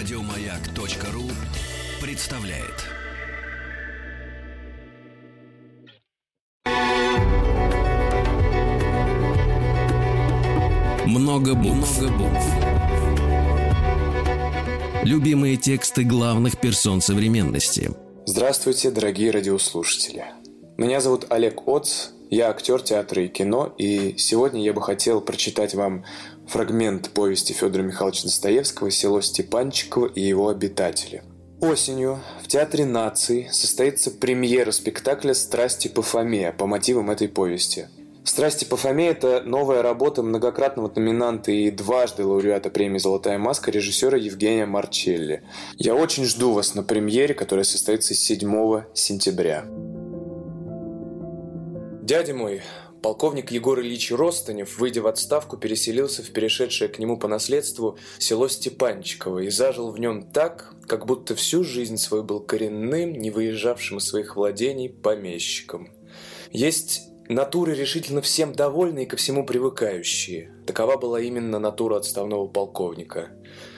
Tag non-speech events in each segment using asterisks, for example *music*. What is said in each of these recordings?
Радиомаяк.ру представляет. Много букв. Много букв. Любимые тексты главных персон современности. Здравствуйте, дорогие радиослушатели. Меня зовут Олег Оц, я актер театра и кино, и сегодня я бы хотел прочитать вам фрагмент повести Федора Михайловича Достоевского «Село Степанчиково и его обитатели». Осенью в Театре наций состоится премьера спектакля «Страсти по Фоме» по мотивам этой повести. «Страсти по Фоме» — это новая работа многократного номинанта и дважды лауреата премии «Золотая маска» режиссера Евгения Марчелли. Я очень жду вас на премьере, которая состоится 7 сентября. Дядя мой, полковник Егор Ильич Ростанев, выйдя в отставку, переселился в перешедшее к нему по наследству село Степанчиково и зажил в нем так, как будто всю жизнь свою был коренным, не выезжавшим из своих владений помещиком. Есть Натуры решительно всем довольны и ко всему привыкающие. Такова была именно натура отставного полковника.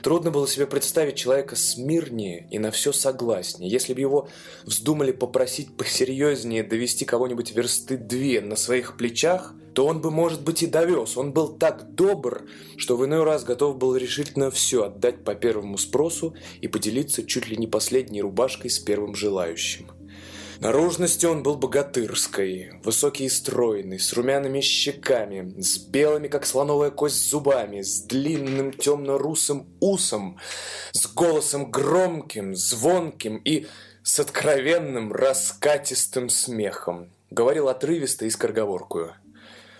Трудно было себе представить человека смирнее и на все согласнее. Если бы его вздумали попросить посерьезнее довести кого-нибудь версты две на своих плечах, то он бы, может быть, и довез. Он был так добр, что в иной раз готов был решительно все отдать по первому спросу и поделиться чуть ли не последней рубашкой с первым желающим. Наружностью он был богатырской, высокий и стройный, с румяными щеками, с белыми, как слоновая кость, зубами, с длинным темно-русым усом, с голосом громким, звонким и с откровенным раскатистым смехом. Говорил отрывисто и скороговоркую.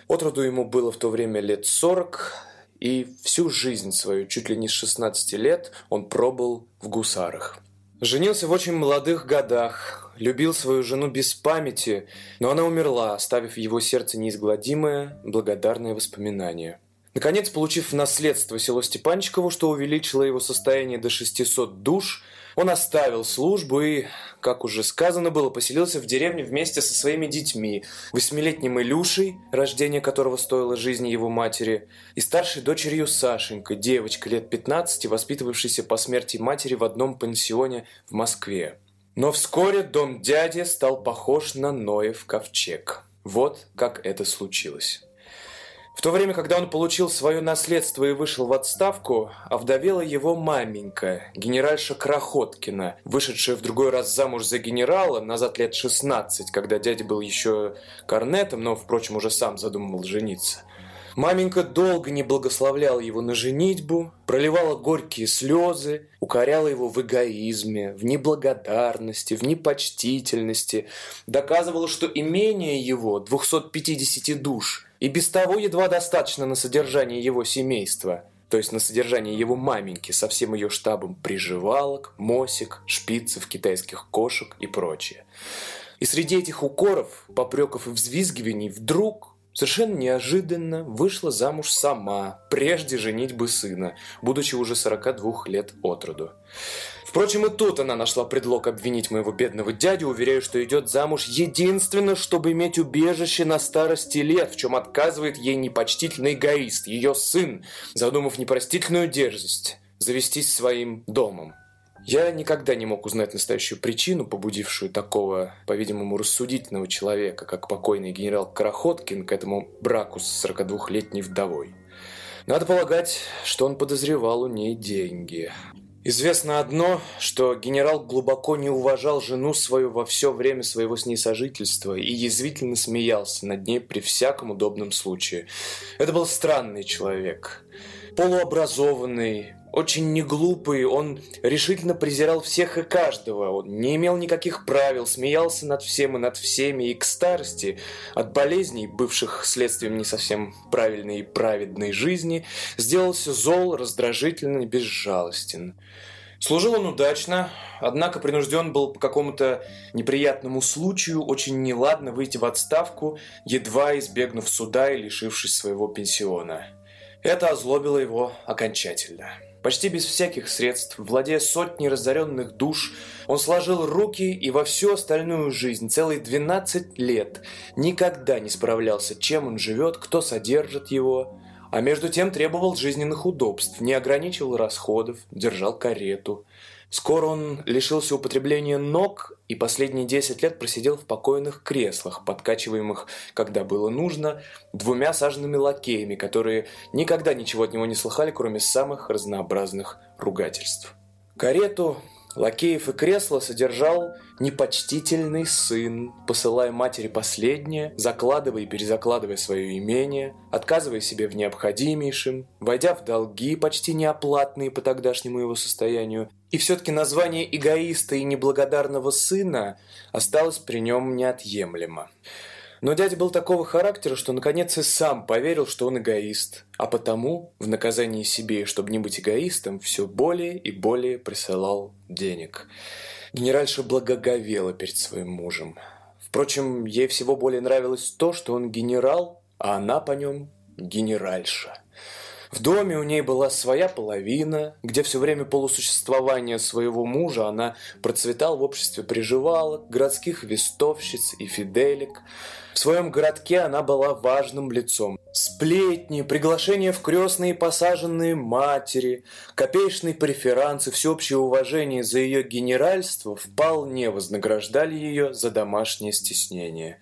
Отроду ему было в то время лет сорок, и всю жизнь свою, чуть ли не с 16 лет, он пробыл в гусарах. Женился в очень молодых годах, любил свою жену без памяти, но она умерла, оставив в его сердце неизгладимое, благодарное воспоминание. Наконец, получив в наследство село Степанчиково, что увеличило его состояние до 600 душ, он оставил службу и, как уже сказано было, поселился в деревне вместе со своими детьми, восьмилетним Илюшей, рождение которого стоило жизни его матери, и старшей дочерью Сашенькой, девочкой лет 15, воспитывавшейся по смерти матери в одном пансионе в Москве. Но вскоре дом дяди стал похож на Ноев ковчег. Вот как это случилось. В то время, когда он получил свое наследство и вышел в отставку, овдовела его маменька, генеральша Крохоткина, вышедшая в другой раз замуж за генерала, назад лет 16, когда дядя был еще корнетом, но, впрочем, уже сам задумывал жениться – Маменька долго не благословляла его на женитьбу, проливала горькие слезы, укоряла его в эгоизме, в неблагодарности, в непочтительности, доказывала, что имение его, 250 душ, и без того едва достаточно на содержание его семейства, то есть на содержание его маменьки со всем ее штабом приживалок, мосик, шпицев, китайских кошек и прочее. И среди этих укоров, попреков и взвизгиваний вдруг Совершенно неожиданно вышла замуж сама, прежде женить бы сына, будучи уже 42 лет от роду. Впрочем, и тут она нашла предлог обвинить моего бедного дядю, уверяя, что идет замуж единственно, чтобы иметь убежище на старости лет, в чем отказывает ей непочтительный эгоист, ее сын, задумав непростительную дерзость завестись своим домом. Я никогда не мог узнать настоящую причину, побудившую такого, по-видимому, рассудительного человека, как покойный генерал Карахоткин, к этому браку с 42-летней вдовой. Надо полагать, что он подозревал у ней деньги. Известно одно, что генерал глубоко не уважал жену свою во все время своего с ней сожительства и язвительно смеялся над ней при всяком удобном случае. Это был странный человек, полуобразованный, очень неглупый, он решительно презирал всех и каждого, он не имел никаких правил, смеялся над всем и над всеми, и к старости, от болезней, бывших следствием не совсем правильной и праведной жизни, сделался зол, раздражительный, безжалостен. Служил он удачно, однако принужден был по какому-то неприятному случаю очень неладно выйти в отставку, едва избегнув суда и лишившись своего пенсиона. Это озлобило его окончательно. Почти без всяких средств, владея сотней разоренных душ, он сложил руки и во всю остальную жизнь, целые 12 лет, никогда не справлялся, чем он живет, кто содержит его, а между тем требовал жизненных удобств, не ограничивал расходов, держал карету. Скоро он лишился употребления ног и последние 10 лет просидел в покойных креслах, подкачиваемых, когда было нужно, двумя саженными лакеями, которые никогда ничего от него не слыхали, кроме самых разнообразных ругательств. Карету Лакеев и кресла содержал непочтительный сын, посылая матери последнее, закладывая и перезакладывая свое имение, отказывая себе в необходимейшем, войдя в долги, почти неоплатные по тогдашнему его состоянию. И все-таки название эгоиста и неблагодарного сына осталось при нем неотъемлемо. Но дядя был такого характера, что наконец и сам поверил, что он эгоист, а потому, в наказании себе, чтобы не быть эгоистом, все более и более присылал денег. Генеральша благоговела перед своим мужем. Впрочем, ей всего более нравилось то, что он генерал, а она по нем генеральша. В доме у ней была своя половина, где все время полусуществования своего мужа она процветала в обществе приживалок, городских вестовщиц и фиделек. В своем городке она была важным лицом. Сплетни, приглашения в крестные посаженные матери, копеечные преферансы, всеобщее уважение за ее генеральство вполне вознаграждали ее за домашнее стеснение.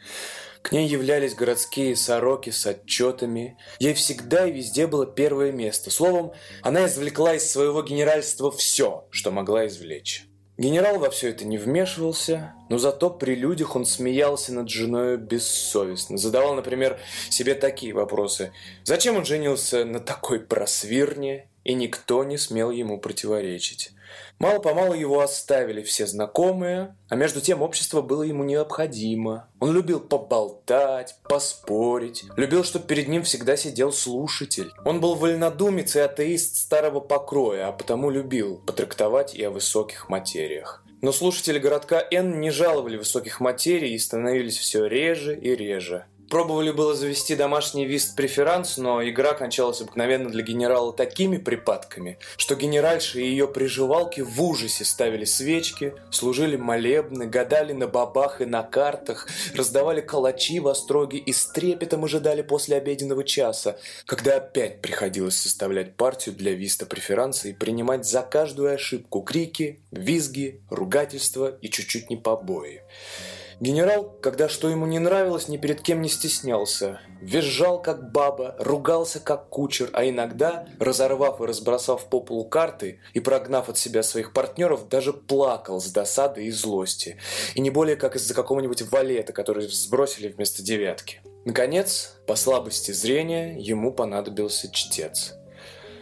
К ней являлись городские сороки с отчетами. Ей всегда и везде было первое место. Словом, она извлекла из своего генеральства все, что могла извлечь. Генерал во все это не вмешивался, но зато при людях он смеялся над женой бессовестно. Задавал, например, себе такие вопросы. Зачем он женился на такой просвирне? И никто не смел ему противоречить. Мало-помалу его оставили все знакомые, а между тем общество было ему необходимо. Он любил поболтать, поспорить, любил, чтобы перед ним всегда сидел слушатель. Он был вольнодумец и атеист старого покроя, а потому любил потрактовать и о высоких материях. Но слушатели городка Н не жаловали высоких материй и становились все реже и реже. Пробовали было завести домашний вист-преферанс, но игра кончалась обыкновенно для генерала такими припадками, что генеральши и ее приживалки в ужасе ставили свечки, служили молебны, гадали на бабах и на картах, раздавали калачи в остроге и с трепетом ожидали после обеденного часа, когда опять приходилось составлять партию для виста-преферанса и принимать за каждую ошибку крики, визги, ругательства и чуть-чуть не побои. Генерал, когда что ему не нравилось, ни перед кем не стеснялся. Визжал, как баба, ругался, как кучер, а иногда, разорвав и разбросав по полу карты и прогнав от себя своих партнеров, даже плакал с досады и злости. И не более как из-за какого-нибудь валета, который сбросили вместо девятки. Наконец, по слабости зрения, ему понадобился чтец.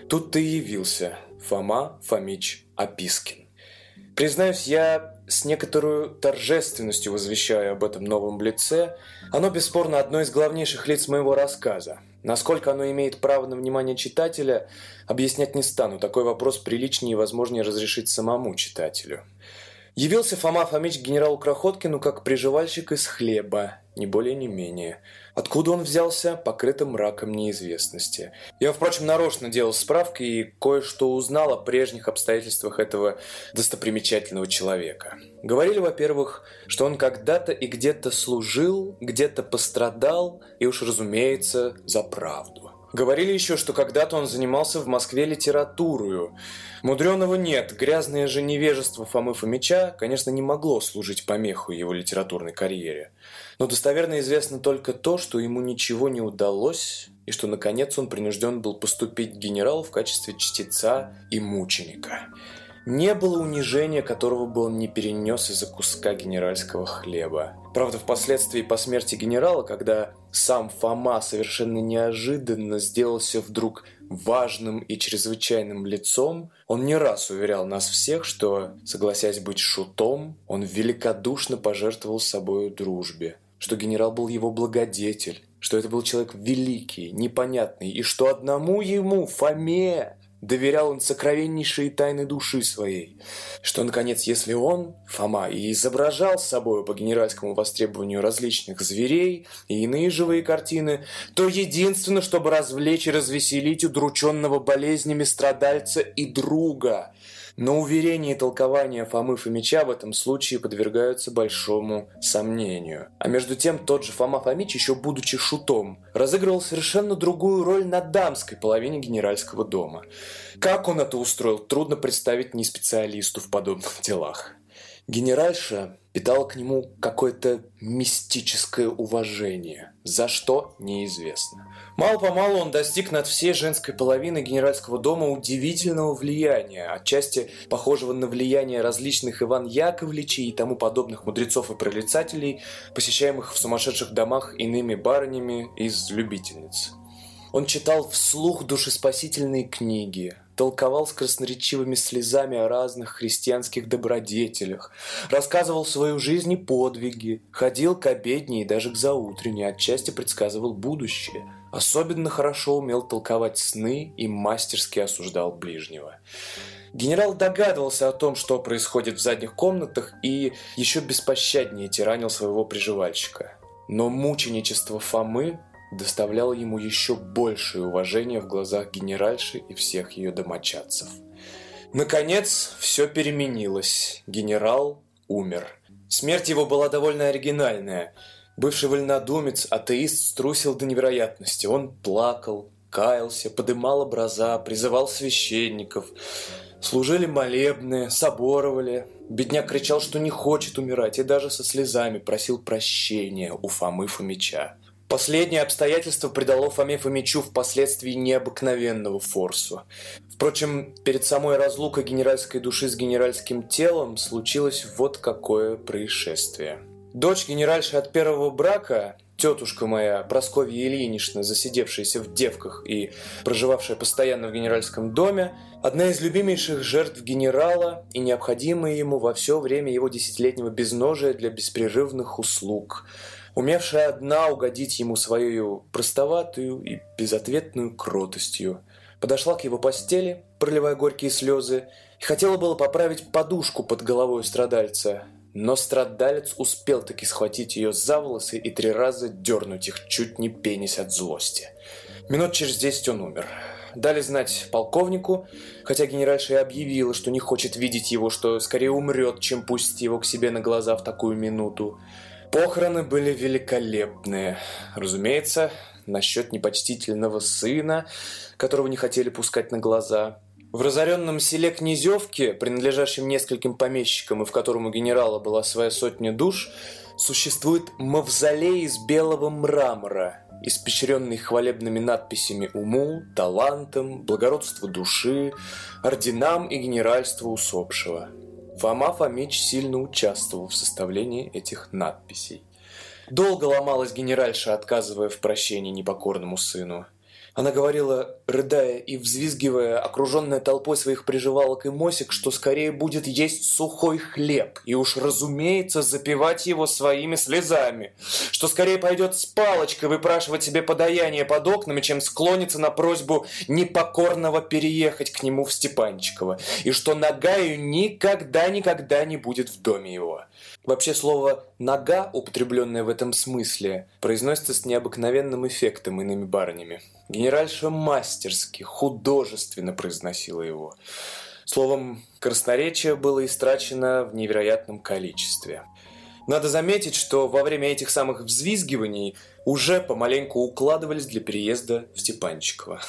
Тут-то и явился Фома Фомич Опискин. Признаюсь, я с некоторой торжественностью возвещаю об этом новом лице. Оно бесспорно одно из главнейших лиц моего рассказа. Насколько оно имеет право на внимание читателя, объяснять не стану. Такой вопрос приличнее и возможнее разрешить самому читателю. Явился Фома Фомич генералу Крохоткину как приживальщик из хлеба, ни более ни менее. Откуда он взялся, покрытым мраком неизвестности. Я, впрочем, нарочно делал справки и кое-что узнал о прежних обстоятельствах этого достопримечательного человека. Говорили, во-первых, что он когда-то и где-то служил, где-то пострадал, и уж, разумеется, за правду. Говорили еще, что когда-то он занимался в Москве литературою. Мудреного нет, грязное же невежество Фомы Фомича, конечно, не могло служить помеху его литературной карьере. Но достоверно известно только то, что ему ничего не удалось, и что, наконец, он принужден был поступить к генералу в качестве чтеца и мученика. Не было унижения, которого бы он не перенес из-за куска генеральского хлеба. Правда, впоследствии по смерти генерала, когда сам Фома совершенно неожиданно сделался вдруг важным и чрезвычайным лицом, он не раз уверял нас всех, что, согласясь быть шутом, он великодушно пожертвовал собою дружбе, что генерал был его благодетель, что это был человек великий, непонятный, и что одному ему, Фоме, доверял он сокровеннейшие тайны души своей, что, наконец, если он, Фома, и изображал с собой по генеральскому востребованию различных зверей и иные живые картины, то единственно, чтобы развлечь и развеселить удрученного болезнями страдальца и друга, Но уверения и толкования Фомы Фомича в этом случае подвергаются большому сомнению. А между тем тот же Фома Фомич, еще будучи шутом, разыгрывал совершенно другую роль на дамской половине генеральского дома. Как он это устроил, трудно представить не специалисту в подобных *laughs* делах. Генеральша питала к нему какое-то мистическое уважение, за что неизвестно. Мало-помалу он достиг над всей женской половиной генеральского дома удивительного влияния, отчасти похожего на влияние различных Иван Яковлевичей и тому подобных мудрецов и прорицателей, посещаемых в сумасшедших домах иными барынями из любительниц. Он читал вслух душеспасительные книги, толковал с красноречивыми слезами о разных христианских добродетелях, рассказывал свою жизнь и подвиги, ходил к обедне и даже к заутренне, отчасти предсказывал будущее. Особенно хорошо умел толковать сны и мастерски осуждал ближнего. Генерал догадывался о том, что происходит в задних комнатах и еще беспощаднее тиранил своего приживальщика. Но мученичество Фомы доставляло ему еще большее уважение в глазах генеральши и всех ее домочадцев. Наконец, все переменилось. Генерал умер. Смерть его была довольно оригинальная. Бывший вольнодумец, атеист, струсил до невероятности. Он плакал, каялся, подымал образа, призывал священников. Служили молебные, соборовали. Бедняк кричал, что не хочет умирать, и даже со слезами просил прощения у Фомы Фомича. Последнее обстоятельство придало Фоме Фомичу впоследствии необыкновенного форсу. Впрочем, перед самой разлукой генеральской души с генеральским телом случилось вот какое происшествие. Дочь генеральши от первого брака, тетушка моя, Просковья Ильинична, засидевшаяся в девках и проживавшая постоянно в генеральском доме, одна из любимейших жертв генерала и необходимая ему во все время его десятилетнего безножия для беспрерывных услуг – умевшая одна угодить ему своей простоватую и безответную кротостью. Подошла к его постели, проливая горькие слезы, и хотела было поправить подушку под головой страдальца, но страдалец успел таки схватить ее за волосы и три раза дернуть их, чуть не пенясь от злости. Минут через десять он умер. Дали знать полковнику, хотя генеральша и объявила, что не хочет видеть его, что скорее умрет, чем пустит его к себе на глаза в такую минуту. Похороны были великолепные. Разумеется, насчет непочтительного сына, которого не хотели пускать на глаза. В разоренном селе Князевке, принадлежащем нескольким помещикам и в котором у генерала была своя сотня душ, существует мавзолей из белого мрамора, испещренный хвалебными надписями уму, талантам, благородству души, орденам и генеральству усопшего. Фома Фомич сильно участвовал в составлении этих надписей. Долго ломалась генеральша, отказывая в прощении непокорному сыну – она говорила, рыдая и взвизгивая, окруженная толпой своих приживалок и мосик, что скорее будет есть сухой хлеб и уж, разумеется, запивать его своими слезами, что скорее пойдет с палочкой выпрашивать себе подаяние под окнами, чем склонится на просьбу непокорного переехать к нему в Степанчиково, и что нога ее никогда-никогда не будет в доме его. Вообще слово «нога», употребленное в этом смысле, произносится с необыкновенным эффектом иными барынями. Генеральша мастерски, художественно произносила его. Словом, красноречие было истрачено в невероятном количестве. Надо заметить, что во время этих самых взвизгиваний уже помаленьку укладывались для переезда в Степанчиково.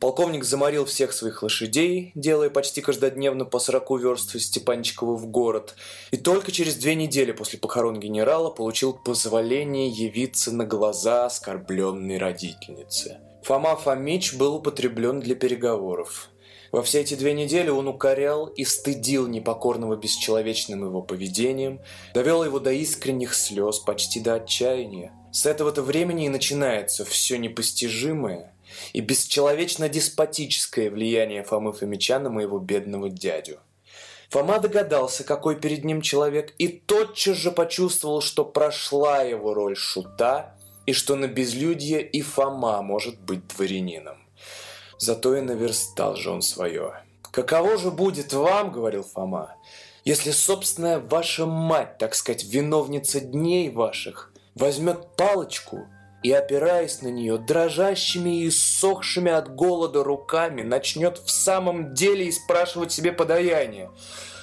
Полковник заморил всех своих лошадей, делая почти каждодневно по 40 верст из Степанчикова в город, и только через две недели после похорон генерала получил позволение явиться на глаза оскорбленной родительницы. Фома Фомич был употреблен для переговоров. Во все эти две недели он укорял и стыдил непокорного бесчеловечным его поведением, довел его до искренних слез, почти до отчаяния. С этого-то времени и начинается все непостижимое и бесчеловечно-деспотическое влияние Фомы Фомича на моего бедного дядю. Фома догадался, какой перед ним человек, и тотчас же почувствовал, что прошла его роль шута, и что на безлюдье и Фома может быть дворянином. Зато и наверстал же он свое. «Каково же будет вам, — говорил Фома, — если собственная ваша мать, так сказать, виновница дней ваших, возьмет палочку и, опираясь на нее, дрожащими и сохшими от голода руками, начнет в самом деле и спрашивать себе подаяние.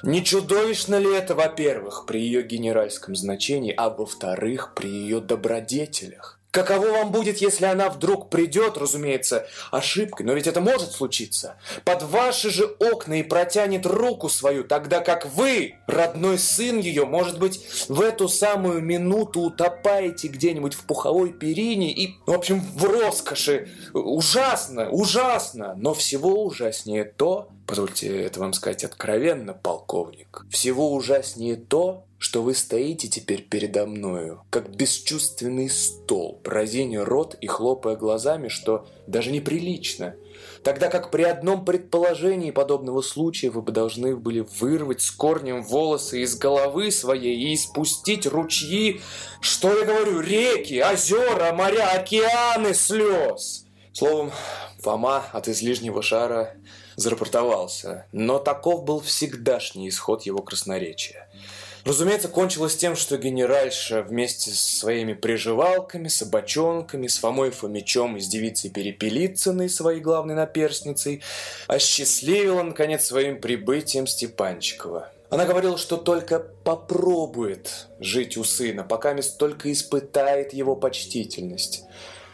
Не чудовищно ли это, во-первых, при ее генеральском значении, а во-вторых, при ее добродетелях? Каково вам будет, если она вдруг придет, разумеется, ошибкой, но ведь это может случиться, под ваши же окна и протянет руку свою, тогда как вы, родной сын ее, может быть, в эту самую минуту утопаете где-нибудь в пуховой перине и, в общем, в роскоши. Ужасно, ужасно, но всего ужаснее то, позвольте это вам сказать откровенно, полковник, всего ужаснее то, что вы стоите теперь передо мною, как бесчувственный стол, разиня рот и хлопая глазами, что даже неприлично, тогда как при одном предположении подобного случая вы бы должны были вырвать с корнем волосы из головы своей и испустить ручьи, что я говорю, реки, озера, моря, океаны слез. Словом, Фома от излишнего шара зарапортовался, но таков был всегдашний исход его красноречия. Разумеется, кончилось тем, что генеральша вместе с своими приживалками, собачонками, с Фомой Фомичом и с девицей Перепелицыной, своей главной наперстницей, осчастливила, наконец, своим прибытием Степанчикова. Она говорила, что только попробует жить у сына, пока мест только испытает его почтительность.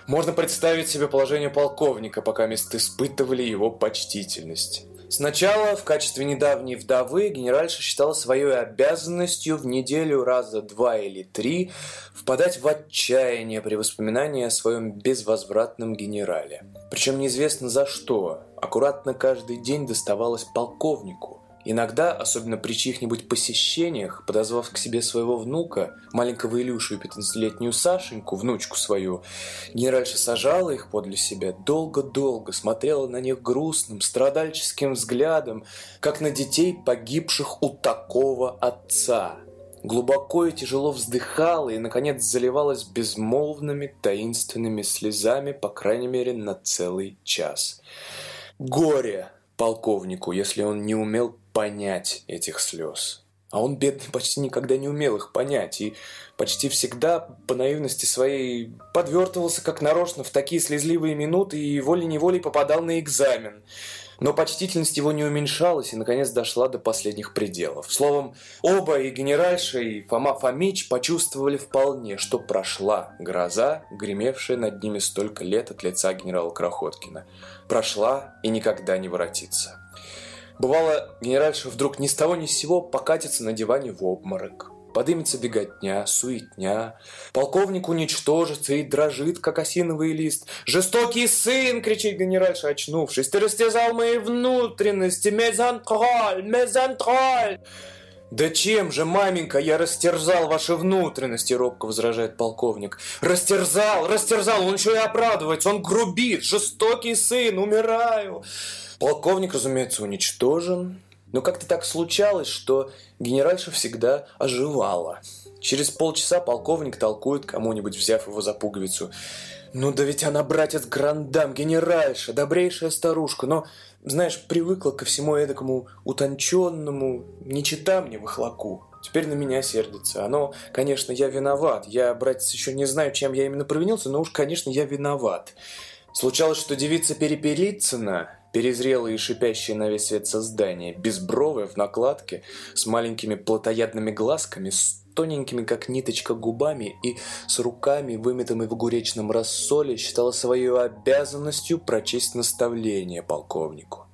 Можно представить себе положение полковника, пока мест испытывали его почтительность. Сначала в качестве недавней вдовы генеральша считала своей обязанностью в неделю раза два или три впадать в отчаяние при воспоминании о своем безвозвратном генерале. Причем неизвестно за что. Аккуратно каждый день доставалось полковнику. Иногда, особенно при чьих-нибудь посещениях, подозвав к себе своего внука, маленького Илюшу и 15-летнюю Сашеньку, внучку свою, генеральша сажала их подле себя, долго-долго смотрела на них грустным, страдальческим взглядом, как на детей, погибших у такого отца. Глубоко и тяжело вздыхала и, наконец, заливалась безмолвными, таинственными слезами, по крайней мере, на целый час. Горе полковнику, если он не умел понять этих слез. А он, бедный, почти никогда не умел их понять и почти всегда по наивности своей подвертывался как нарочно в такие слезливые минуты и волей-неволей попадал на экзамен. Но почтительность его не уменьшалась и, наконец, дошла до последних пределов. Словом, оба, и генеральша, и Фома Фомич почувствовали вполне, что прошла гроза, гремевшая над ними столько лет от лица генерала Крохоткина. Прошла и никогда не воротится. Бывало, генеральша вдруг ни с того ни с сего покатится на диване в обморок. Подымется беготня, суетня. Полковник уничтожится и дрожит, как осиновый лист. «Жестокий сын!» — кричит генеральша, очнувшись. «Ты растязал мои внутренности! Мезантроль! Мезантроль!» «Да чем же, маменька, я растерзал ваши внутренности?» — робко возражает полковник. «Растерзал, растерзал, он еще и оправдывается, он грубит, жестокий сын, умираю!» Полковник, разумеется, уничтожен, но как-то так случалось, что генеральша всегда оживала. Через полчаса полковник толкует кому-нибудь, взяв его за пуговицу. «Ну да ведь она, братец, грандам, генеральша, добрейшая старушка, но, знаешь, привыкла ко всему эдакому утонченному, не чита мне выхлоку. Теперь на меня сердится. Оно, конечно, я виноват. Я, братец, еще не знаю, чем я именно провинился, но уж, конечно, я виноват. Случалось, что девица Перепелицына, перезрелые и шипящие на весь свет создания, безбровые в накладке, с маленькими плотоядными глазками, с тоненькими, как ниточка, губами и с руками, выметыми в огуречном рассоле, считала своей обязанностью прочесть наставление полковнику.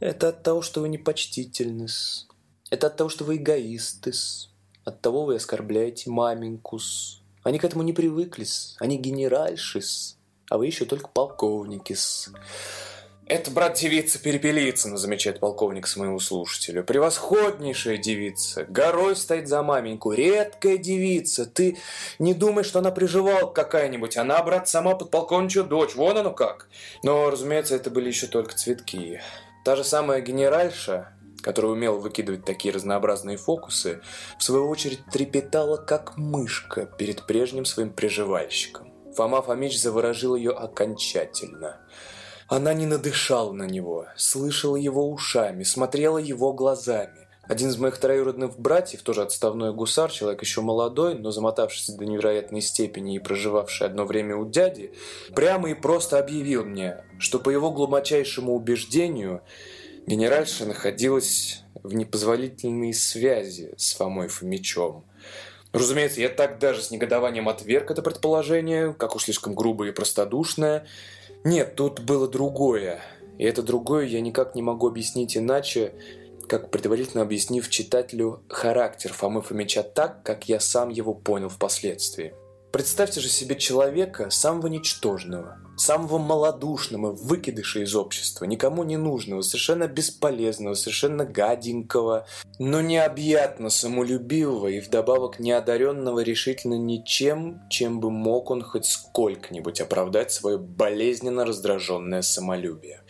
Это от того, что вы непочтительны -с. Это от того, что вы эгоисты -с. От того вы оскорбляете маменьку -с. Они к этому не привыкли -с. Они генеральши -с. А вы еще только полковники -с. «Это брат девица Перепелицына», замечает полковник своему слушателю. «Превосходнейшая девица, горой стоит за маменьку, редкая девица. Ты не думай, что она приживал какая-нибудь, она, брат, сама подполковничья дочь, вон оно как». Но, разумеется, это были еще только цветки. Та же самая генеральша, которая умела выкидывать такие разнообразные фокусы, в свою очередь трепетала, как мышка перед прежним своим приживальщиком. Фома Фомич заворожил ее окончательно – она не надышала на него, слышала его ушами, смотрела его глазами. Один из моих троюродных братьев, тоже отставной гусар, человек еще молодой, но замотавшийся до невероятной степени и проживавший одно время у дяди, прямо и просто объявил мне, что по его глубочайшему убеждению генеральша находилась в непозволительной связи с Фомой Фомичом. Разумеется, я так даже с негодованием отверг это предположение, как уж слишком грубое и простодушное. Нет, тут было другое. И это другое я никак не могу объяснить иначе, как предварительно объяснив читателю характер Фомы Фомича так, как я сам его понял впоследствии. Представьте же себе человека самого ничтожного, самого малодушного, выкидыша из общества, никому не нужного, совершенно бесполезного, совершенно гаденького, но необъятно самолюбивого и вдобавок неодаренного решительно ничем, чем бы мог он хоть сколько-нибудь оправдать свое болезненно раздраженное самолюбие.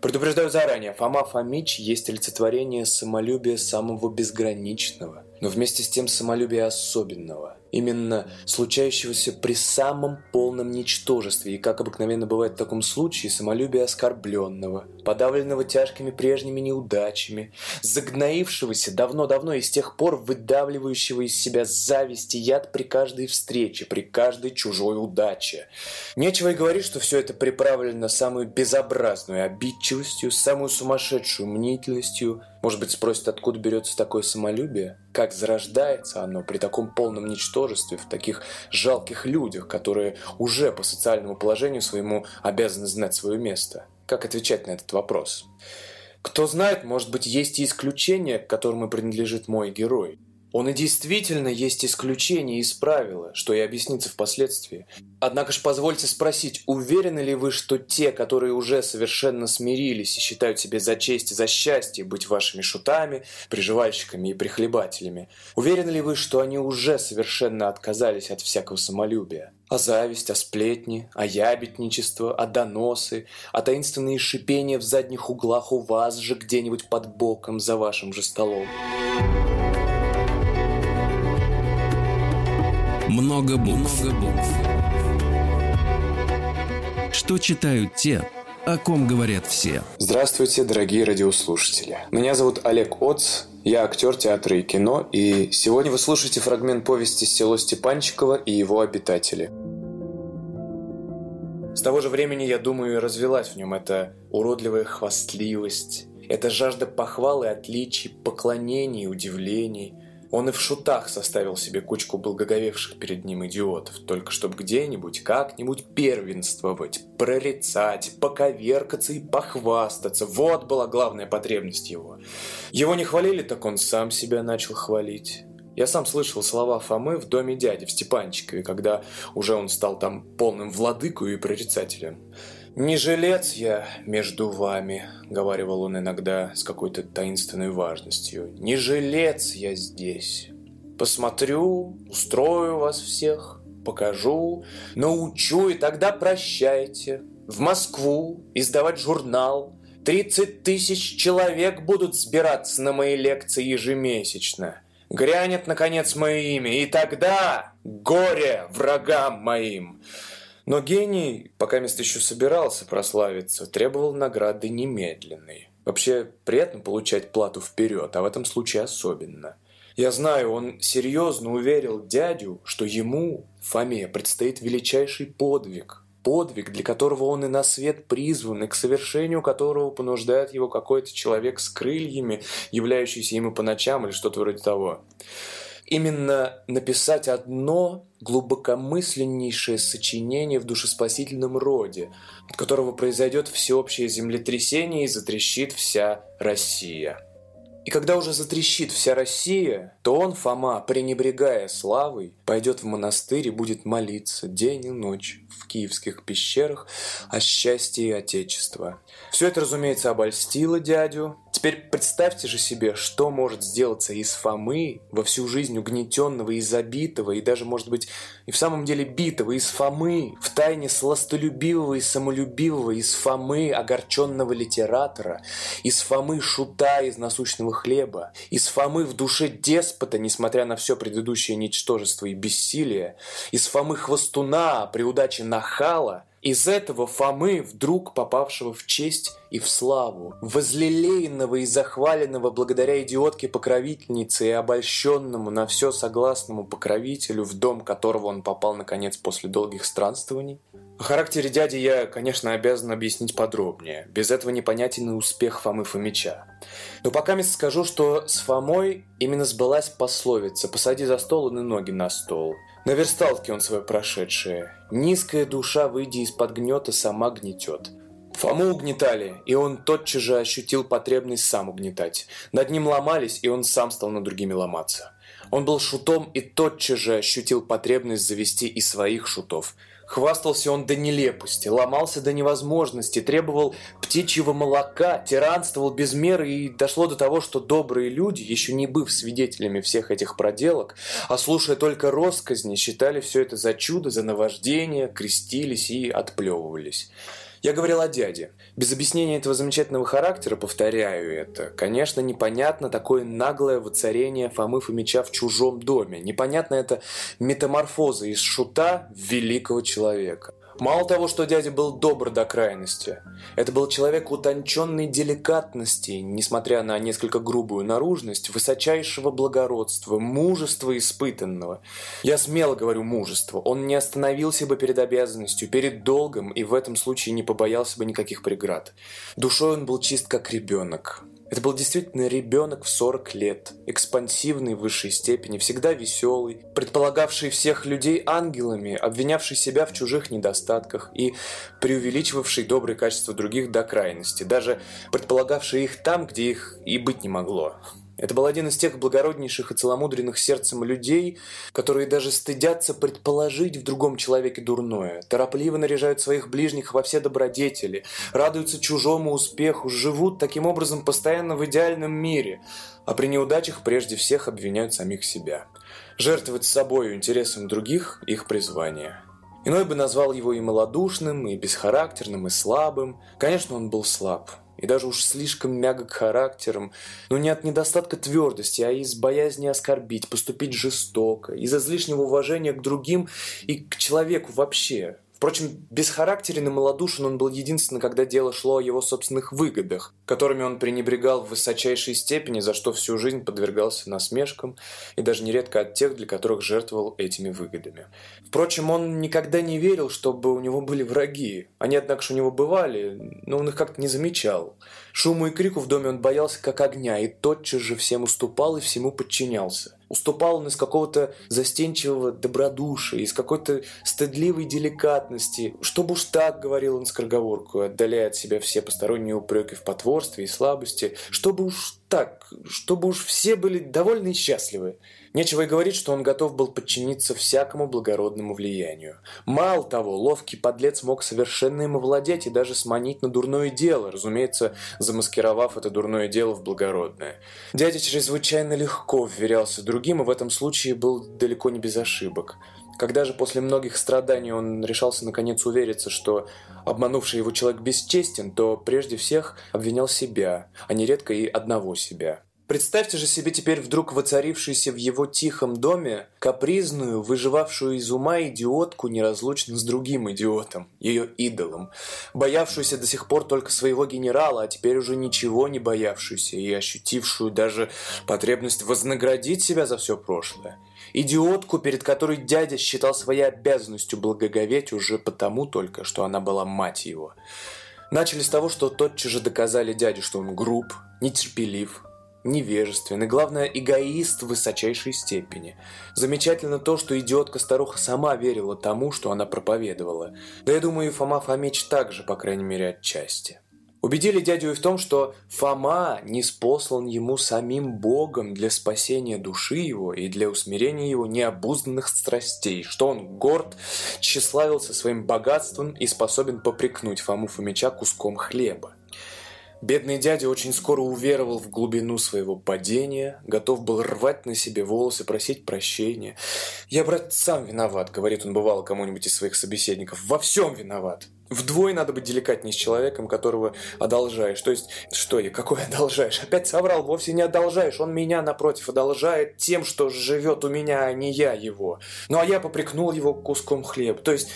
Предупреждаю заранее, Фома Фомич есть олицетворение самолюбия самого безграничного, но вместе с тем самолюбия особенного – именно случающегося при самом полном ничтожестве и, как обыкновенно бывает в таком случае, самолюбие оскорбленного, подавленного тяжкими прежними неудачами, загноившегося давно-давно и с тех пор выдавливающего из себя зависть и яд при каждой встрече, при каждой чужой удаче. Нечего и говорить, что все это приправлено самую безобразную обидчивостью, самую сумасшедшую мнительностью – может быть, спросят, откуда берется такое самолюбие? Как зарождается оно при таком полном ничтожестве, в таких жалких людях, которые уже по социальному положению своему обязаны знать свое место? Как отвечать на этот вопрос? Кто знает, может быть, есть и исключение, к которому принадлежит мой герой. Он и действительно есть исключение из правила, что и объяснится впоследствии. Однако же позвольте спросить, уверены ли вы, что те, которые уже совершенно смирились и считают себе за честь и за счастье быть вашими шутами, приживальщиками и прихлебателями, уверены ли вы, что они уже совершенно отказались от всякого самолюбия? А зависть, а сплетни, а ябедничество, а доносы, а таинственные шипения в задних углах у вас же где-нибудь под боком за вашим же столом. Много букв. Много букв. Что читают те, о ком говорят все. Здравствуйте, дорогие радиослушатели. Меня зовут Олег Оц, я актер театра и кино, и сегодня вы слушаете фрагмент повести «Село Степанчикова и его обитатели». С того же времени, я думаю, развелась в нем эта уродливая хвастливость, эта жажда похвалы, отличий, поклонений, удивлений – он и в шутах составил себе кучку благоговевших перед ним идиотов, только чтобы где-нибудь, как-нибудь первенствовать, прорицать, поковеркаться и похвастаться. Вот была главная потребность его. Его не хвалили, так он сам себя начал хвалить. Я сам слышал слова Фомы в доме дяди в Степанчикове, когда уже он стал там полным владыку и прорицателем. «Не жилец я между вами», — говорил он иногда с какой-то таинственной важностью. «Не жилец я здесь. Посмотрю, устрою вас всех, покажу, научу, и тогда прощайте. В Москву издавать журнал. Тридцать тысяч человек будут сбираться на мои лекции ежемесячно. Грянет, наконец, мое имя, и тогда горе врагам моим». Но гений, пока место еще собирался прославиться, требовал награды немедленной. Вообще, приятно получать плату вперед, а в этом случае особенно. Я знаю, он серьезно уверил дядю, что ему, Фоме, предстоит величайший подвиг. Подвиг, для которого он и на свет призван, и к совершению которого понуждает его какой-то человек с крыльями, являющийся ему по ночам или что-то вроде того именно написать одно глубокомысленнейшее сочинение в душеспасительном роде, от которого произойдет всеобщее землетрясение и затрещит вся Россия. И когда уже затрещит вся Россия, то он, Фома, пренебрегая славой, пойдет в монастырь и будет молиться день и ночь в киевских пещерах о счастье Отечества. Все это, разумеется, обольстило дядю, Теперь представьте же себе, что может сделаться из Фомы, во всю жизнь угнетенного и забитого, и даже, может быть, и в самом деле битого, из Фомы, в тайне сластолюбивого и самолюбивого, из Фомы огорченного литератора, из Фомы шута из насущного хлеба, из Фомы в душе деспота, несмотря на все предыдущее ничтожество и бессилие, из Фомы хвостуна при удаче нахала – Из этого Фомы, вдруг попавшего в честь и в славу, возлелеянного и захваленного благодаря идиотке-покровительнице и обольщенному на все согласному покровителю, в дом которого он попал, наконец, после долгих странствований, о характере дяди я, конечно, обязан объяснить подробнее. Без этого непонятен и успех Фомы Фомича. Но пока я скажу, что с Фомой именно сбылась пословица «посади за стол, и ноги на стол». Наверстал-таки он свое прошедшее. Низкая душа, выйдя из-под гнета, сама гнетет. Фому угнетали, и он тотчас же ощутил потребность сам угнетать. Над ним ломались, и он сам стал над другими ломаться. Он был шутом и тотчас же ощутил потребность завести и своих шутов – Хвастался он до нелепости, ломался до невозможности, требовал птичьего молока, тиранствовал без меры и дошло до того, что добрые люди, еще не быв свидетелями всех этих проделок, а слушая только росказни, считали все это за чудо, за наваждение, крестились и отплевывались. Я говорил о дяде. Без объяснения этого замечательного характера, повторяю это, конечно, непонятно такое наглое воцарение Фомы Фомича в чужом доме. Непонятно это метаморфоза из шута в великого человека. Мало того, что дядя был добр до крайности, это был человек утонченной деликатности, несмотря на несколько грубую наружность, высочайшего благородства, мужества испытанного. Я смело говорю мужество. Он не остановился бы перед обязанностью, перед долгом, и в этом случае не побоялся бы никаких преград. Душой он был чист, как ребенок. Это был действительно ребенок в 40 лет, экспансивный в высшей степени, всегда веселый, предполагавший всех людей ангелами, обвинявший себя в чужих недостатках и преувеличивавший добрые качества других до крайности, даже предполагавший их там, где их и быть не могло. Это был один из тех благороднейших и целомудренных сердцем людей, которые даже стыдятся предположить в другом человеке дурное, торопливо наряжают своих ближних во все добродетели, радуются чужому успеху, живут таким образом постоянно в идеальном мире, а при неудачах прежде всех обвиняют самих себя. Жертвовать собою интересам других – их призвание. Иной бы назвал его и малодушным, и бесхарактерным, и слабым. Конечно, он был слаб – и даже уж слишком мягок характером, но не от недостатка твердости, а из боязни оскорбить, поступить жестоко, из излишнего уважения к другим и к человеку вообще. Впрочем, бесхарактерен и малодушен он был единственно, когда дело шло о его собственных выгодах, которыми он пренебрегал в высочайшей степени, за что всю жизнь подвергался насмешкам и даже нередко от тех, для которых жертвовал этими выгодами. Впрочем, он никогда не верил, чтобы у него были враги. Они, однако, у него бывали, но он их как-то не замечал. Шуму и крику в доме он боялся как огня и тотчас же всем уступал и всему подчинялся. Уступал он из какого-то застенчивого добродушия, из какой-то стыдливой деликатности. Чтобы уж так, говорил он скороговорку, отдаляя от себя все посторонние упреки в потворстве и слабости. Чтобы уж так, чтобы уж все были довольны и счастливы. Нечего и говорить, что он готов был подчиниться всякому благородному влиянию. Мало того, ловкий подлец мог совершенно им овладеть и даже сманить на дурное дело, разумеется, замаскировав это дурное дело в благородное. Дядя чрезвычайно легко вверялся другим, и в этом случае был далеко не без ошибок. Когда же после многих страданий он решался наконец увериться, что обманувший его человек бесчестен, то прежде всех обвинял себя, а нередко и одного себя. Представьте же себе теперь вдруг воцарившуюся в его тихом доме капризную, выживавшую из ума идиотку неразлучно с другим идиотом, ее идолом, боявшуюся до сих пор только своего генерала, а теперь уже ничего не боявшуюся и ощутившую даже потребность вознаградить себя за все прошлое. Идиотку, перед которой дядя считал своей обязанностью благоговеть уже потому только, что она была мать его. Начали с того, что тотчас же доказали дяде, что он груб, нетерпелив, невежествен и, главное, эгоист в высочайшей степени. Замечательно то, что идиотка-старуха сама верила тому, что она проповедовала. Да я думаю, и Фома Фомич также, по крайней мере, отчасти. Убедили дядю и в том, что Фома не спослан ему самим Богом для спасения души его и для усмирения его необузданных страстей, что он горд, тщеславился своим богатством и способен попрекнуть Фому Фомича куском хлеба. Бедный дядя очень скоро уверовал в глубину своего падения, готов был рвать на себе волосы, просить прощения. «Я, брат, сам виноват», — говорит он бывало кому-нибудь из своих собеседников, — «во всем виноват». Вдвое надо быть деликатнее с человеком, которого одолжаешь. То есть, что и какой одолжаешь? Опять соврал, вовсе не одолжаешь. Он меня, напротив, одолжает тем, что живет у меня, а не я его. Ну, а я попрекнул его куском хлеба. То есть,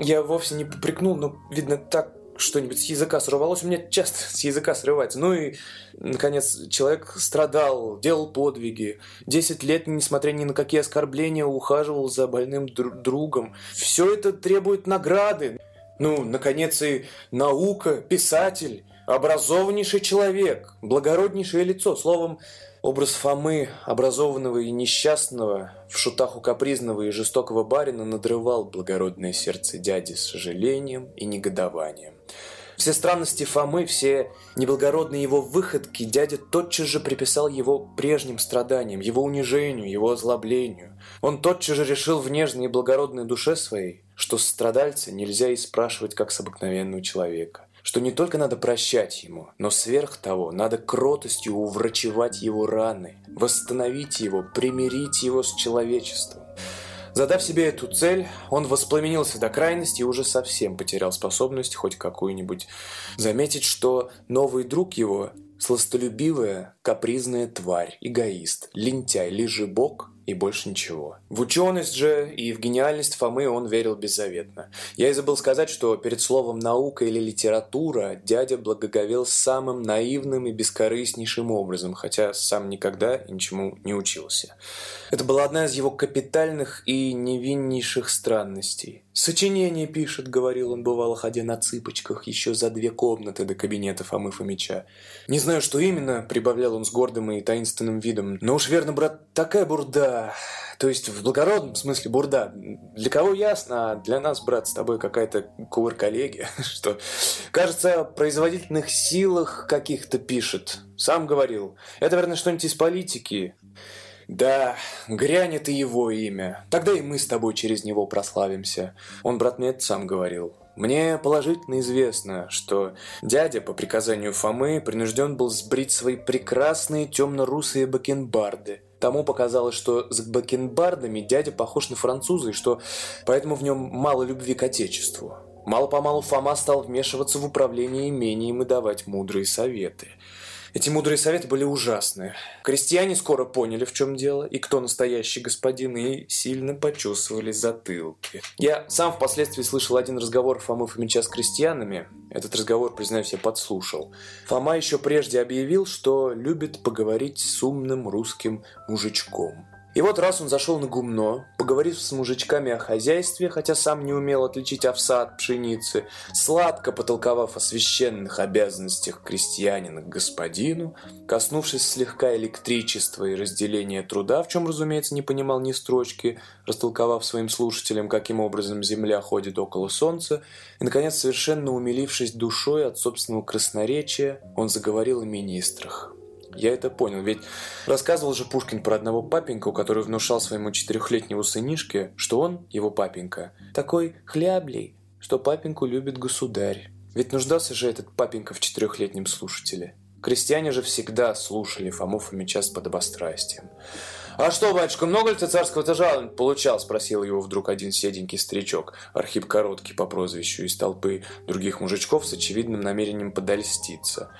я вовсе не попрекнул, но, видно, так что-нибудь с языка сорвалось, у меня часто *laughs* с языка срывается. Ну и, наконец, человек страдал, делал подвиги. Десять лет, несмотря ни на какие оскорбления, ухаживал за больным дру- другом. Все это требует награды. Ну, наконец, и наука, писатель, образованнейший человек, благороднейшее лицо. Словом, образ Фомы, образованного и несчастного, в шутах у капризного и жестокого барина надрывал благородное сердце дяди с сожалением и негодованием. Все странности Фомы, все неблагородные его выходки дядя тотчас же приписал его прежним страданиям, его унижению, его озлоблению. Он тотчас же решил в нежной и благородной душе своей, что страдальца нельзя и спрашивать как с обыкновенного человека что не только надо прощать ему, но сверх того надо кротостью уврачевать его раны, восстановить его, примирить его с человечеством. Задав себе эту цель, он воспламенился до крайности и уже совсем потерял способность хоть какую-нибудь заметить, что новый друг его – сластолюбивая, капризная тварь, эгоист, лентяй, лежебок и больше ничего. В ученость же и в гениальность Фомы он верил беззаветно. Я и забыл сказать, что перед словом «наука» или «литература» дядя благоговел самым наивным и бескорыстнейшим образом, хотя сам никогда ничему не учился. Это была одна из его капитальных и невиннейших странностей. «Сочинение пишет», — говорил он, бывало, ходя на цыпочках, еще за две комнаты до кабинета Фомы Фомича. «Не знаю, что именно», — прибавлял он с гордым и таинственным видом, «но уж верно, брат, такая бурда, то есть в благородном смысле бурда. Для кого ясно, а для нас, брат, с тобой какая-то кувыр-коллегия, *laughs* что, кажется, о производительных силах каких-то пишет. Сам говорил. Это, верно, что-нибудь из политики. Да, грянет и его имя. Тогда и мы с тобой через него прославимся. Он, брат, мне это сам говорил. Мне положительно известно, что дядя по приказанию Фомы принужден был сбрить свои прекрасные темно-русые бакенбарды. Тому показалось, что с бакенбардами дядя похож на француза, и что поэтому в нем мало любви к отечеству. Мало-помалу Фома стал вмешиваться в управление имением и давать мудрые советы. Эти мудрые советы были ужасны. Крестьяне скоро поняли, в чем дело, и кто настоящий господин, и сильно почувствовали затылки. Я сам впоследствии слышал один разговор Фомы Фомича с крестьянами. Этот разговор, признаюсь, я подслушал. Фома еще прежде объявил, что любит поговорить с умным русским мужичком. И вот раз он зашел на гумно, поговорив с мужичками о хозяйстве, хотя сам не умел отличить овса от пшеницы, сладко потолковав о священных обязанностях крестьянина к господину, коснувшись слегка электричества и разделения труда, в чем, разумеется, не понимал ни строчки, растолковав своим слушателям, каким образом Земля ходит около Солнца, и, наконец, совершенно умилившись душой от собственного красноречия, он заговорил о министрах. Я это понял, ведь рассказывал же Пушкин про одного папеньку, который внушал своему четырехлетнему сынишке, что он, его папенька, такой хляблей, что папеньку любит государь. Ведь нуждался же этот папенька в четырехлетнем слушателе. Крестьяне же всегда слушали Фому Фомича с подобострастием. «А что, батюшка, много ли ты царского-то получал?» – спросил его вдруг один седенький старичок, Архип Короткий по прозвищу, из толпы других мужичков с очевидным намерением подольститься.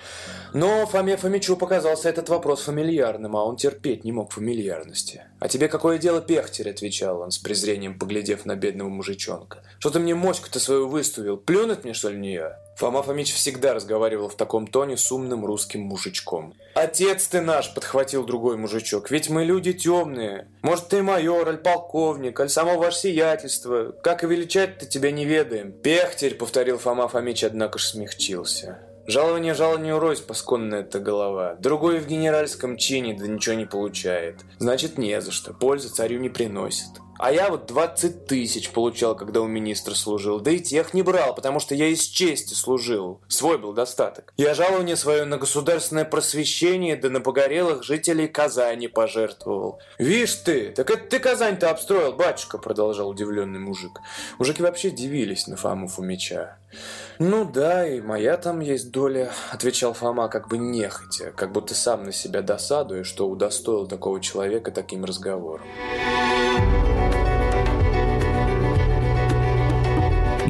Но Фоме Фомичу показался этот вопрос фамильярным, а он терпеть не мог фамильярности. «А тебе какое дело, пехтерь?» – отвечал он, с презрением поглядев на бедного мужичонка. «Что ты мне моську-то свою выставил? Плюнуть мне, что ли, нее?» Фома Фомич всегда разговаривал в таком тоне с умным русским мужичком. «Отец ты наш!» – подхватил другой мужичок. «Ведь мы люди темные. Может, ты майор, аль полковник, аль само ваше сиятельство. Как и величать-то тебя не ведаем». «Пехтерь!» – повторил Фома Фомич, однако ж смягчился. Жалование жалованию рось, пасконная эта голова. Другой в генеральском чине, да ничего не получает. Значит, не за что. Пользы царю не приносит. А я вот 20 тысяч получал, когда у министра служил. Да и тех не брал, потому что я из чести служил. Свой был достаток. Я жалование свое на государственное просвещение, да на погорелых жителей Казани пожертвовал. Вишь ты, так это ты Казань-то обстроил, батюшка, продолжал удивленный мужик. Мужики вообще дивились на Фому Фомича. «Ну да, и моя там есть доля», — отвечал Фома как бы нехотя, как будто сам на себя досадуя, что удостоил такого человека таким разговором.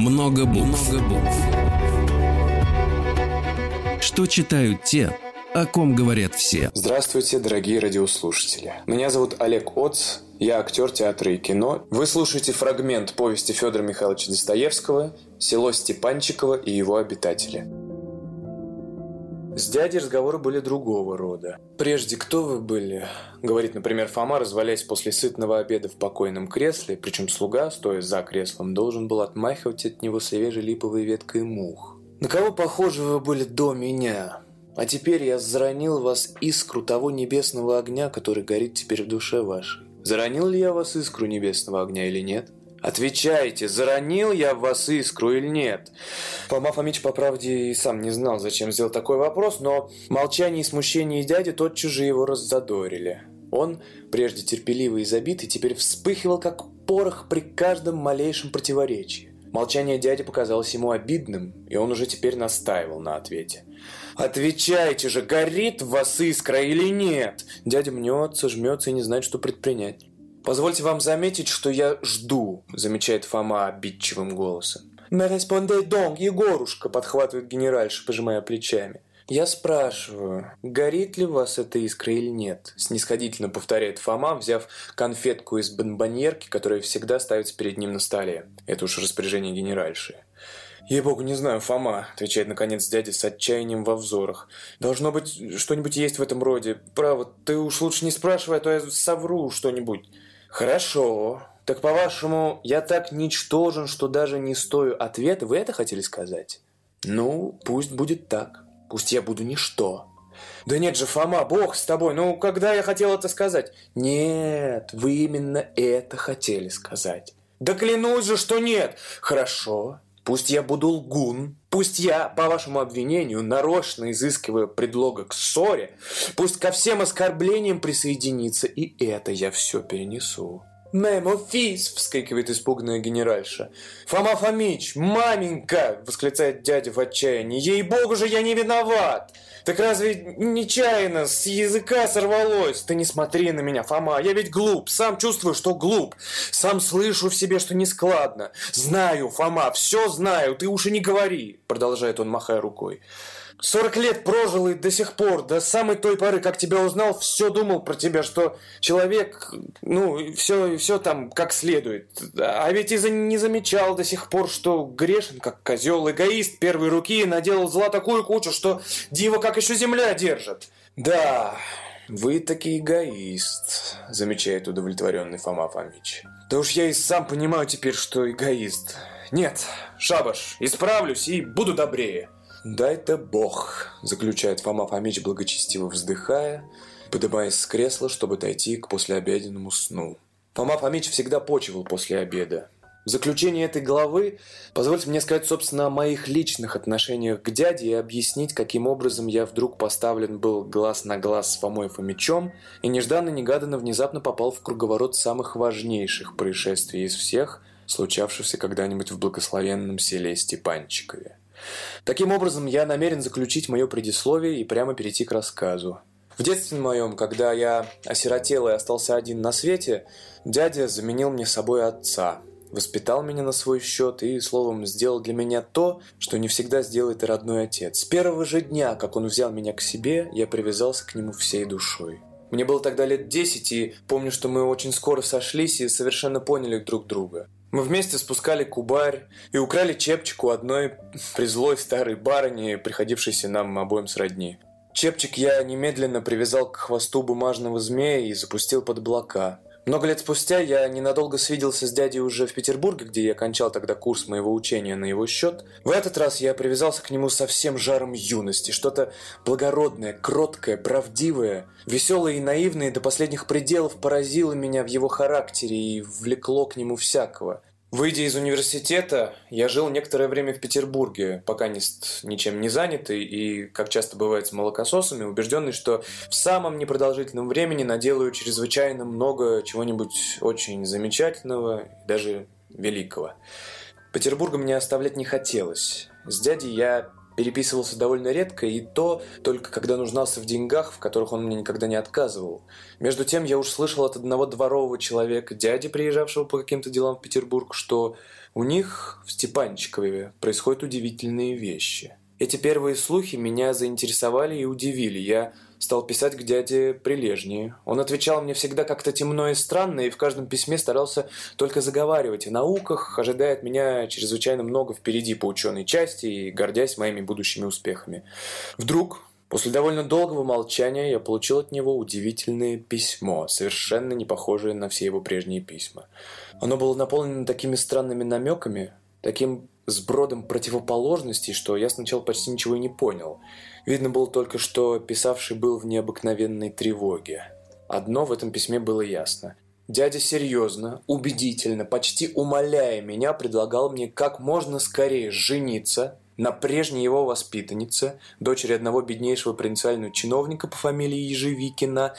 Много букв. Много букв. Что читают те, о ком говорят все. Здравствуйте, дорогие радиослушатели. Меня зовут Олег Оц, я актер театра и кино. Вы слушаете фрагмент повести Федора Михайловича Достоевского «Село Степанчиково и его обитатели». С дядей разговоры были другого рода. «Прежде кто вы были?» — говорит, например, Фома, развалясь после сытного обеда в покойном кресле, причем слуга, стоя за креслом, должен был отмахивать от него свежей липовой веткой мух. «На кого похожи вы были до меня?» А теперь я заронил вас искру того небесного огня, который горит теперь в душе вашей. Заронил ли я вас искру небесного огня или нет? Отвечайте, заронил я в вас искру или нет? Фома Фомич, по правде, и сам не знал, зачем сделал такой вопрос, но молчание и смущение дяди тотчас же его раззадорили. Он, прежде терпеливый и забитый, теперь вспыхивал, как порох при каждом малейшем противоречии. Молчание дяди показалось ему обидным, и он уже теперь настаивал на ответе. «Отвечайте же, горит в вас искра или нет?» Дядя мнется, жмется и не знает, что предпринять. «Позвольте вам заметить, что я жду», — замечает Фома обидчивым голосом. «Mais répondez donc, Егорушка», — подхватывает генеральша, пожимая плечами. «Я спрашиваю, горит ли у вас эта искра или нет?» Снисходительно повторяет Фома, взяв конфетку из бомбоньерки, которая всегда ставится перед ним на столе. Это уж распоряжение генеральши. «Ей-богу, не знаю, Фома», — отвечает наконец дядя с отчаянием во взорах. «Должно быть, что-нибудь есть в этом роде. Право, ты уж лучше не спрашивай, а то я совру что-нибудь». «Хорошо. Так, по-вашему, я так ничтожен, что даже не стою ответа? Вы это хотели сказать?» «Ну, пусть будет так». Пусть я буду ничто. Да нет же, Фома, бог с тобой. Ну, когда я хотел это сказать? Нет, вы именно это хотели сказать. Да клянусь же, что нет. Хорошо, пусть я буду лгун. Пусть я, по вашему обвинению, нарочно изыскиваю предлога к ссоре. Пусть ко всем оскорблениям присоединится, и это я все перенесу. «Мэмо фис!» – вскрикивает испуганная генеральша. «Фома Фомич! Маменька!» – восклицает дядя в отчаянии. «Ей-богу же, я не виноват!» «Так разве нечаянно с языка сорвалось?» «Ты не смотри на меня, Фома, я ведь глуп, сам чувствую, что глуп, сам слышу в себе, что нескладно. Знаю, Фома, все знаю, ты уж и не говори!» Продолжает он, махая рукой. Сорок лет прожил и до сих пор, до самой той поры, как тебя узнал, все думал про тебя, что человек, ну, все, все там как следует. А ведь и не замечал до сих пор, что грешен, как козел, эгоист первой руки, наделал зла такую кучу, что диво как еще земля держит. Да, вы таки эгоист, замечает удовлетворенный Фома Фомич. Да уж я и сам понимаю теперь, что эгоист. Нет, шабаш, исправлюсь и буду добрее. «Дай-то Бог», – заключает Фома Фомич, благочестиво вздыхая, поднимаясь с кресла, чтобы дойти к послеобеденному сну. Фома Фомич всегда почивал после обеда. В заключение этой главы позвольте мне сказать, собственно, о моих личных отношениях к дяде и объяснить, каким образом я вдруг поставлен был глаз на глаз с Фомой Фомичом и нежданно-негаданно внезапно попал в круговорот самых важнейших происшествий из всех, случавшихся когда-нибудь в благословенном селе Степанчикове. Таким образом, я намерен заключить мое предисловие и прямо перейти к рассказу. В детстве моем, когда я осиротел и остался один на свете, дядя заменил мне собой отца, воспитал меня на свой счет и, словом, сделал для меня то, что не всегда сделает и родной отец. С первого же дня, как он взял меня к себе, я привязался к нему всей душой. Мне было тогда лет десять, и помню, что мы очень скоро сошлись и совершенно поняли друг друга. Мы вместе спускали кубарь и украли чепчик у одной призлой старой барыни, приходившейся нам обоим сродни. Чепчик я немедленно привязал к хвосту бумажного змея и запустил под облака. Много лет спустя я ненадолго свиделся с дядей уже в Петербурге, где я кончал тогда курс моего учения на его счет. В этот раз я привязался к нему со всем жаром юности, что-то благородное, кроткое, правдивое, веселое и наивное до последних пределов поразило меня в его характере и влекло к нему всякого. Выйдя из университета, я жил некоторое время в Петербурге, пока не ничем не занятый и, как часто бывает с молокососами, убежденный, что в самом непродолжительном времени наделаю чрезвычайно много чего-нибудь очень замечательного даже великого. Петербурга мне оставлять не хотелось. С дядей я переписывался довольно редко, и то только когда нуждался в деньгах, в которых он мне никогда не отказывал. Между тем, я уж слышал от одного дворового человека, дяди, приезжавшего по каким-то делам в Петербург, что у них в Степанчикове происходят удивительные вещи. Эти первые слухи меня заинтересовали и удивили. Я стал писать к дяде прилежнее. Он отвечал мне всегда как-то темно и странно, и в каждом письме старался только заговаривать о науках, ожидая от меня чрезвычайно много впереди по ученой части и гордясь моими будущими успехами. Вдруг, после довольно долгого молчания, я получил от него удивительное письмо, совершенно не похожее на все его прежние письма. Оно было наполнено такими странными намеками, таким сбродом противоположностей, что я сначала почти ничего и не понял. Видно было только, что писавший был в необыкновенной тревоге. Одно в этом письме было ясно. Дядя серьезно, убедительно, почти умоляя меня, предлагал мне как можно скорее жениться на прежней его воспитаннице, дочери одного беднейшего провинциального чиновника по фамилии Ежевикина,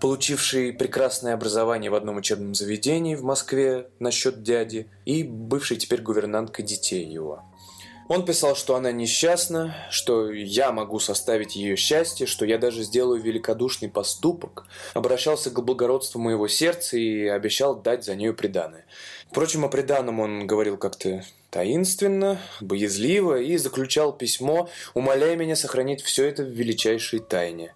получившей прекрасное образование в одном учебном заведении в Москве насчет дяди и бывшей теперь гувернанткой детей его. Он писал, что она несчастна, что я могу составить ее счастье, что я даже сделаю великодушный поступок, обращался к благородству моего сердца и обещал дать за нее преданное. Впрочем, о преданном он говорил как-то таинственно, боязливо и заключал письмо, умоляя меня сохранить все это в величайшей тайне.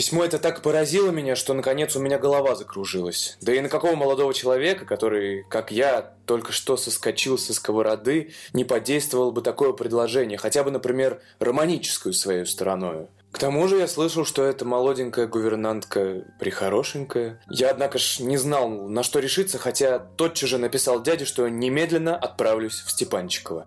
Письмо это так поразило меня, что наконец у меня голова закружилась. Да и на какого молодого человека, который, как я, только что соскочил со сковороды, не подействовало бы такое предложение, хотя бы, например, романическую своей стороной. К тому же я слышал, что эта молоденькая гувернантка прихорошенькая. Я, однако ж, не знал, на что решиться, хотя тотчас же написал дяде, что немедленно отправлюсь в Степанчиково.